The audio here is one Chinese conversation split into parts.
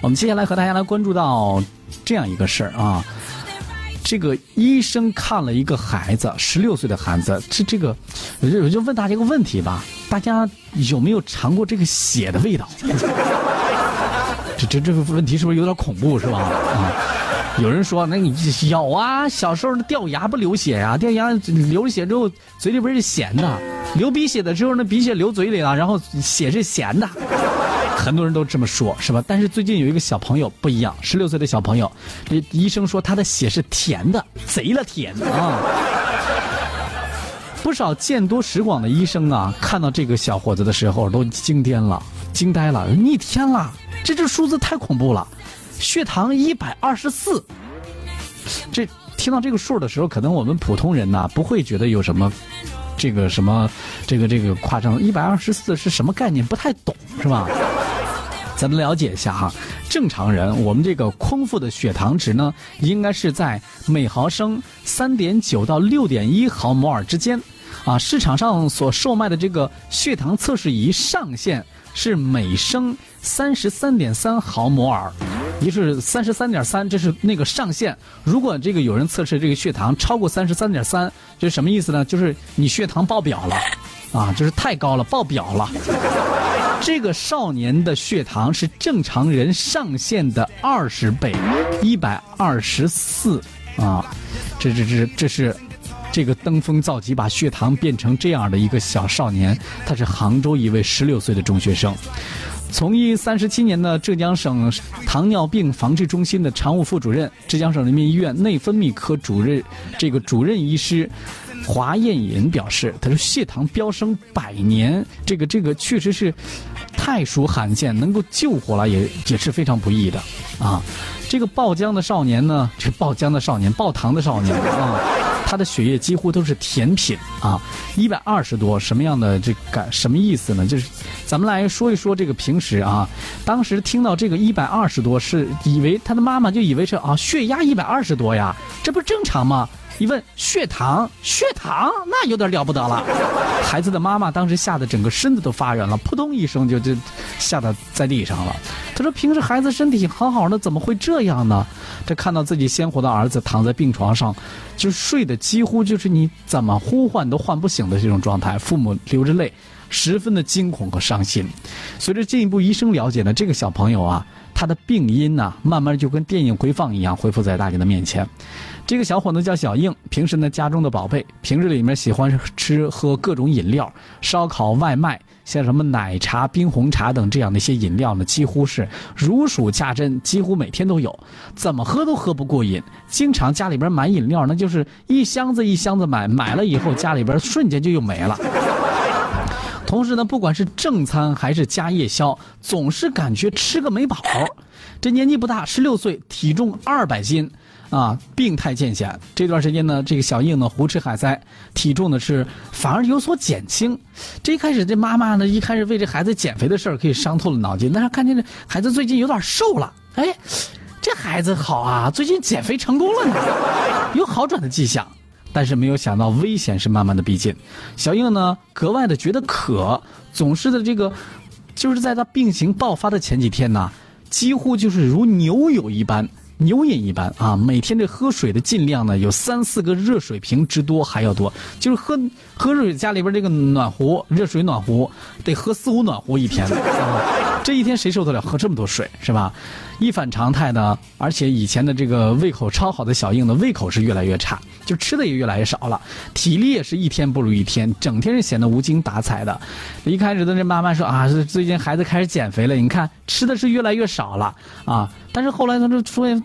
我们接下来和大家来关注到这样一个事儿啊，这个医生看了一个孩子，十六岁的孩子，这这个，我就我就问大家一个问题吧，大家有没有尝过这个血的味道？这这这个问题是不是有点恐怖是吧？啊，有人说，那你有啊，小时候掉牙不流血呀、掉牙流了血之后，嘴里边是咸的；流鼻血的时候，那鼻血流嘴里了，然后血是咸的。很多人都这么说，是吧？但是最近有一个小朋友不一样，十六岁的小朋友，这医生说他的血是甜的，贼了甜啊！不少见多识广的医生啊，看到这个小伙子的时候都惊癫了、惊呆了，逆天了！这这数字太恐怖了，血糖一百二十四。这听到这个数的时候，可能我们普通人呐不会觉得有什么这个什么这个这个夸张。一百二十四是什么概念？不太懂是吧？咱们了解一下哈，正常人我们这个空腹的血糖值呢，应该是在每毫升三点九到六点一毫摩尔之间，啊，市场上所售卖的这个血糖测试仪上限是每升三十三点三毫摩尔，也就是三十三点三，这是那个上限。如果这个有人测试这个血糖超过三十三点三，这是什么意思呢？就是你血糖爆表了，啊，就是太高了，爆表了。这个少年的血糖是正常人上限的二十倍，一百二十四啊！这这这这是这个登峰造极，把血糖变成这样的一个小少年，他是杭州一位十六岁的中学生。从医三十七年的浙江省糖尿病防治中心的常务副主任、浙江省人民医院内分泌科主任这个主任医师华彦银表示，他说血糖飙升百年，这个这个确实是太属罕见，能够救活了也也是非常不易的啊。这个爆浆的少年呢，这爆浆的少年，爆糖的少年啊。他的血液几乎都是甜品啊，一百二十多，什么样的这感什么意思呢？就是咱们来说一说这个平时啊，当时听到这个一百二十多，是以为他的妈妈就以为是啊血压一百二十多呀，这不正常吗？一问血糖，血糖那有点了不得了。孩子的妈妈当时吓得整个身子都发软了，扑通一声就就吓得在地上了。他说：“平时孩子身体好好的，怎么会这样呢？”这看到自己鲜活的儿子躺在病床上，就睡得几乎就是你怎么呼唤都唤不醒的这种状态，父母流着泪，十分的惊恐和伤心。随着进一步医生了解呢，这个小朋友啊，他的病因呢，慢慢就跟电影回放一样，恢复在大家的面前。这个小伙子叫小应，平时呢家中的宝贝，平日里面喜欢吃喝各种饮料，烧烤外卖，像什么奶茶、冰红茶等这样的一些饮料呢，几乎是如数家珍，几乎每天都有，怎么喝都喝不过瘾，经常家里边买饮料，那就是一箱子一箱子买，买了以后家里边瞬间就又没了。同时呢，不管是正餐还是加夜宵，总是感觉吃个没饱。这年纪不大，十六岁，体重二百斤。啊，病态渐显。这段时间呢，这个小应呢胡吃海塞，体重呢是反而有所减轻。这一开始，这妈妈呢一开始为这孩子减肥的事儿可以伤透了脑筋，但是看见这孩子最近有点瘦了，哎，这孩子好啊，最近减肥成功了呢，有好转的迹象。但是没有想到危险是慢慢的逼近，小应呢格外的觉得渴，总是的这个，就是在他病情爆发的前几天呢，几乎就是如牛友一般。牛饮一般啊，每天这喝水的尽量呢有三四个热水瓶之多还要多，就是喝喝热水家里边这个暖壶热水暖壶得喝四五暖壶一天，这一天谁受得了喝这么多水是吧？一反常态呢，而且以前的这个胃口超好的小应的胃口是越来越差，就吃的也越来越少了，体力也是一天不如一天，整天是显得无精打采的。一开始的这妈妈说啊，最近孩子开始减肥了，你看吃的是越来越少了啊。但是后来他就出现，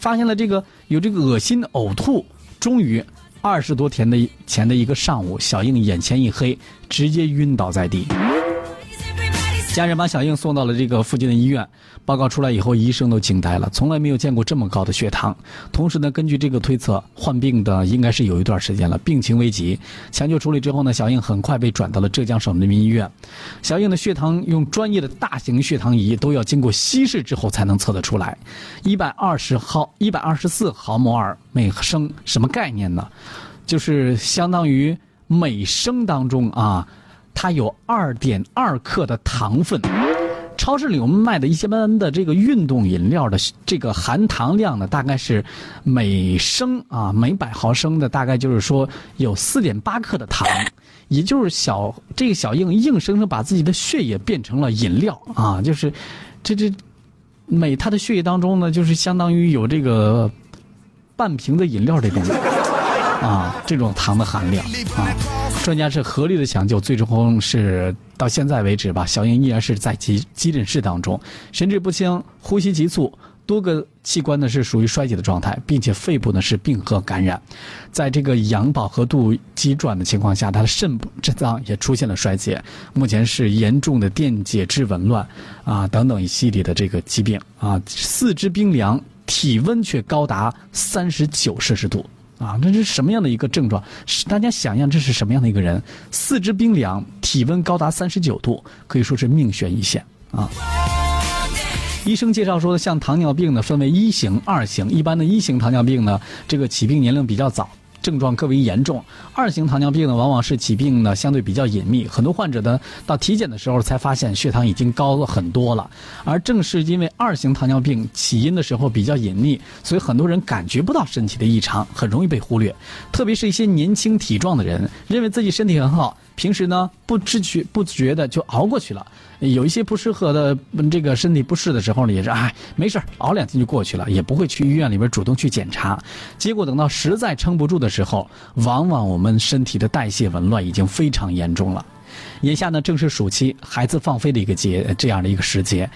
发现了这个有这个恶心呕吐，终于二十多天的前的一个上午，小应眼前一黑，直接晕倒在地。家人把小应送到了这个附近的医院，报告出来以后，医生都惊呆了，从来没有见过这么高的血糖。同时呢，根据这个推测，患病的应该是有一段时间了，病情危急。抢救处理之后呢，小应很快被转到了浙江省人民医院。小应的血糖用专业的大型血糖仪都要经过稀释之后才能测得出来，一百二十毫一百二十四毫摩尔每升，什么概念呢？就是相当于每升当中啊。它有二点二克的糖分，超市里我们卖的一些般的这个运动饮料的这个含糖量呢，大概是每升啊每百毫升的大概就是说有四点八克的糖，也就是小这个小硬硬生生把自己的血液变成了饮料啊，就是这这每他的血液当中呢，就是相当于有这个半瓶的饮料这种啊这种糖的含量啊。专家是合力的抢救，最终是到现在为止吧，小英依然是在急急诊室当中，神志不清，呼吸急促，多个器官呢是属于衰竭的状态，并且肺部呢是病和感染，在这个氧饱和度急转的情况下，他的肾部肾脏也出现了衰竭，目前是严重的电解质紊乱啊等等一系列的这个疾病啊，四肢冰凉，体温却高达三十九摄氏度。啊，那是什么样的一个症状？是大家想象这是什么样的一个人？四肢冰凉，体温高达三十九度，可以说是命悬一线啊。医生介绍说，像糖尿病呢，分为一型、二型。一般的一型糖尿病呢，这个起病年龄比较早。症状更为严重，二型糖尿病呢，往往是起病呢相对比较隐秘，很多患者呢到体检的时候才发现血糖已经高了很多了。而正是因为二型糖尿病起因的时候比较隐秘，所以很多人感觉不到身体的异常，很容易被忽略。特别是一些年轻体壮的人，认为自己身体很好。平时呢，不知觉不觉的就熬过去了，有一些不适合的这个身体不适的时候呢，也是哎没事熬两天就过去了，也不会去医院里边主动去检查。结果等到实在撑不住的时候，往往我们身体的代谢紊乱已经非常严重了。眼下呢，正是暑期孩子放飞的一个节，这样的一个时节。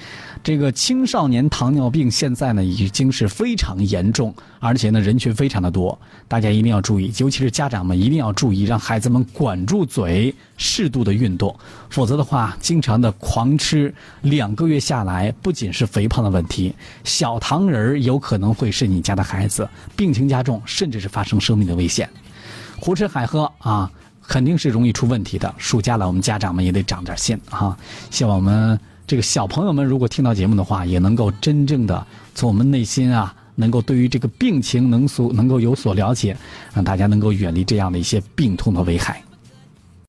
这个青少年糖尿病现在呢，已经是非常严重，而且呢，人群非常的多。大家一定要注意，尤其是家长们一定要注意，让孩子们管住嘴，适度的运动。否则的话，经常的狂吃，两个月下来，不仅是肥胖的问题，小糖人儿有可能会是你家的孩子，病情加重，甚至是发生生命的危险。胡吃海喝啊！肯定是容易出问题的。暑假了，我们家长们也得长点心啊！希望我们这个小朋友们，如果听到节目的话，也能够真正的从我们内心啊，能够对于这个病情能所能够有所了解，让大家能够远离这样的一些病痛的危害。